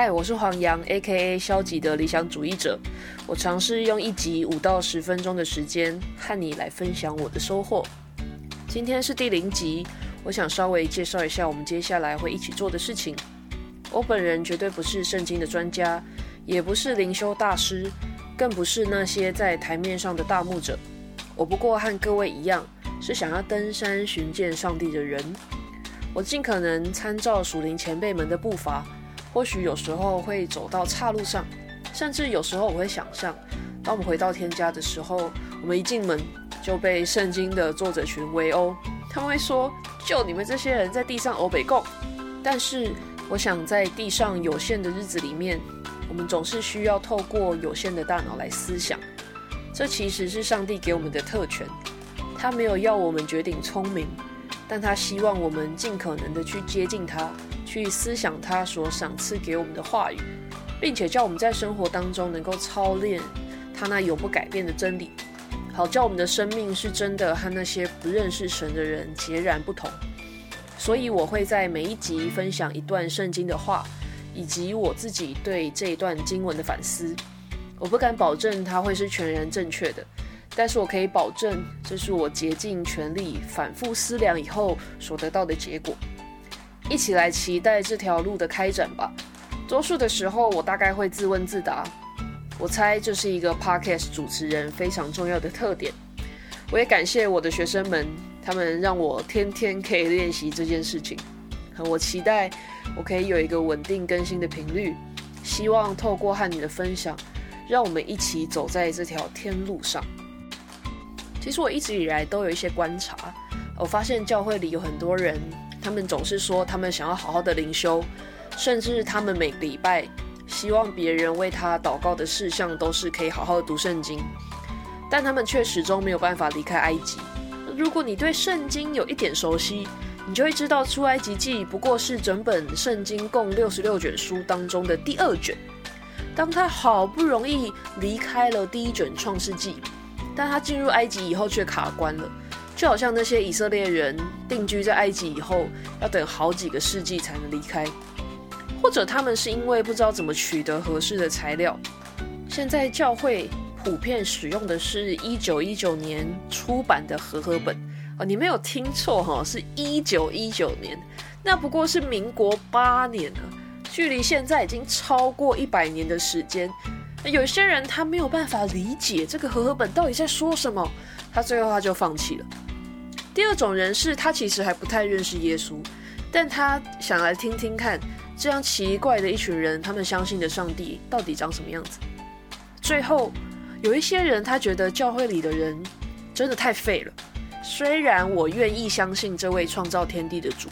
嗨，我是黄洋，A.K.A 消极的理想主义者。我尝试用一集五到十分钟的时间和你来分享我的收获。今天是第零集，我想稍微介绍一下我们接下来会一起做的事情。我本人绝对不是圣经的专家，也不是灵修大师，更不是那些在台面上的大牧者。我不过和各位一样，是想要登山寻见上帝的人。我尽可能参照属灵前辈们的步伐。或许有时候会走到岔路上，甚至有时候我会想象，当我们回到天家的时候，我们一进门就被圣经的作者群围殴，他们会说：“就你们这些人在地上欧北共。”但是，我想在地上有限的日子里面，我们总是需要透过有限的大脑来思想。这其实是上帝给我们的特权，他没有要我们绝顶聪明，但他希望我们尽可能的去接近他。去思想他所赏赐给我们的话语，并且叫我们在生活当中能够操练他那永不改变的真理，好叫我们的生命是真的和那些不认识神的人截然不同。所以我会在每一集分享一段圣经的话，以及我自己对这一段经文的反思。我不敢保证它会是全然正确的，但是我可以保证这是我竭尽全力反复思量以后所得到的结果。一起来期待这条路的开展吧。多数的时候，我大概会自问自答。我猜这是一个 podcast 主持人非常重要的特点。我也感谢我的学生们，他们让我天天可以练习这件事情。我期待我可以有一个稳定更新的频率。希望透过和你的分享，让我们一起走在这条天路上。其实我一直以来都有一些观察，我发现教会里有很多人。他们总是说，他们想要好好的灵修，甚至他们每个礼拜希望别人为他祷告的事项都是可以好好的读圣经，但他们却始终没有办法离开埃及。如果你对圣经有一点熟悉，你就会知道，出埃及记不过是整本圣经共六十六卷书当中的第二卷。当他好不容易离开了第一卷创世纪，但他进入埃及以后却卡关了。就好像那些以色列人定居在埃及以后，要等好几个世纪才能离开，或者他们是因为不知道怎么取得合适的材料。现在教会普遍使用的是一九一九年出版的和合本啊，你没有听错哈，是一九一九年，那不过是民国八年了，距离现在已经超过一百年的时间。有些人他没有办法理解这个和合本到底在说什么，他最后他就放弃了。第二种人是他其实还不太认识耶稣，但他想来听听看，这样奇怪的一群人，他们相信的上帝到底长什么样子。最后，有一些人他觉得教会里的人真的太废了。虽然我愿意相信这位创造天地的主，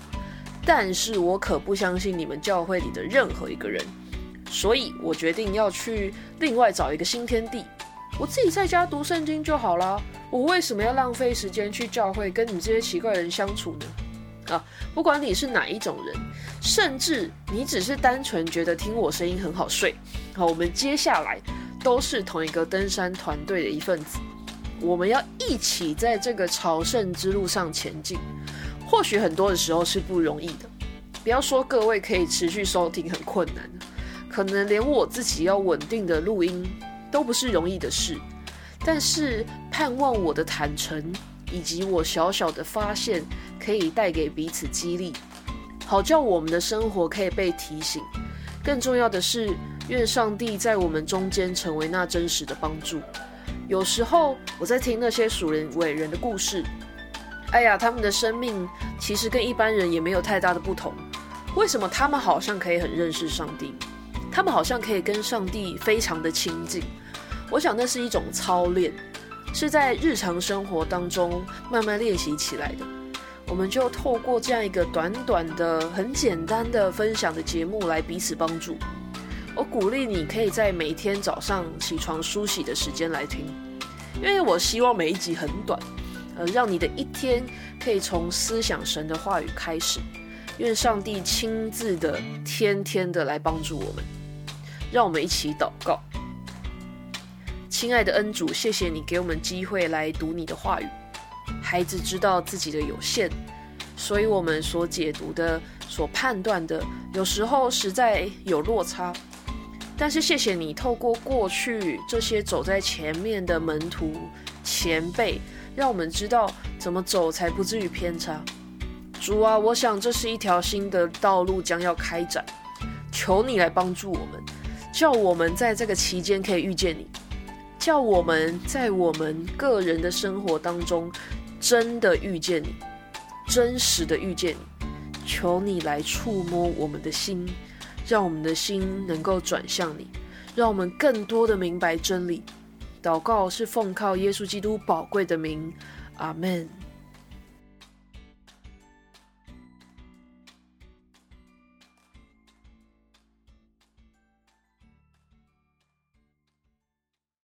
但是我可不相信你们教会里的任何一个人。所以我决定要去另外找一个新天地。我自己在家读圣经就好了，我为什么要浪费时间去教会跟你这些奇怪人相处呢？啊，不管你是哪一种人，甚至你只是单纯觉得听我声音很好睡，好，我们接下来都是同一个登山团队的一份子，我们要一起在这个朝圣之路上前进。或许很多的时候是不容易的，不要说各位可以持续收听很困难，可能连我自己要稳定的录音。都不是容易的事，但是盼望我的坦诚以及我小小的发现可以带给彼此激励，好叫我们的生活可以被提醒。更重要的是，愿上帝在我们中间成为那真实的帮助。有时候我在听那些属人伟人的故事，哎呀，他们的生命其实跟一般人也没有太大的不同。为什么他们好像可以很认识上帝？他们好像可以跟上帝非常的亲近。我想那是一种操练，是在日常生活当中慢慢练习起来的。我们就透过这样一个短短的、很简单的分享的节目来彼此帮助。我鼓励你可以在每天早上起床梳洗的时间来听，因为我希望每一集很短，呃，让你的一天可以从思想神的话语开始。愿上帝亲自的、天天的来帮助我们，让我们一起祷告。亲爱的恩主，谢谢你给我们机会来读你的话语。孩子知道自己的有限，所以我们所解读的、所判断的，有时候实在有落差。但是谢谢你，透过过去这些走在前面的门徒前辈，让我们知道怎么走才不至于偏差。主啊，我想这是一条新的道路将要开展，求你来帮助我们，叫我们在这个期间可以遇见你，叫我们在我们个人的生活当中真的遇见你，真实的遇见你。求你来触摸我们的心。让我们的心能够转向你，让我们更多的明白真理。祷告是奉靠耶稣基督宝贵的名，阿门。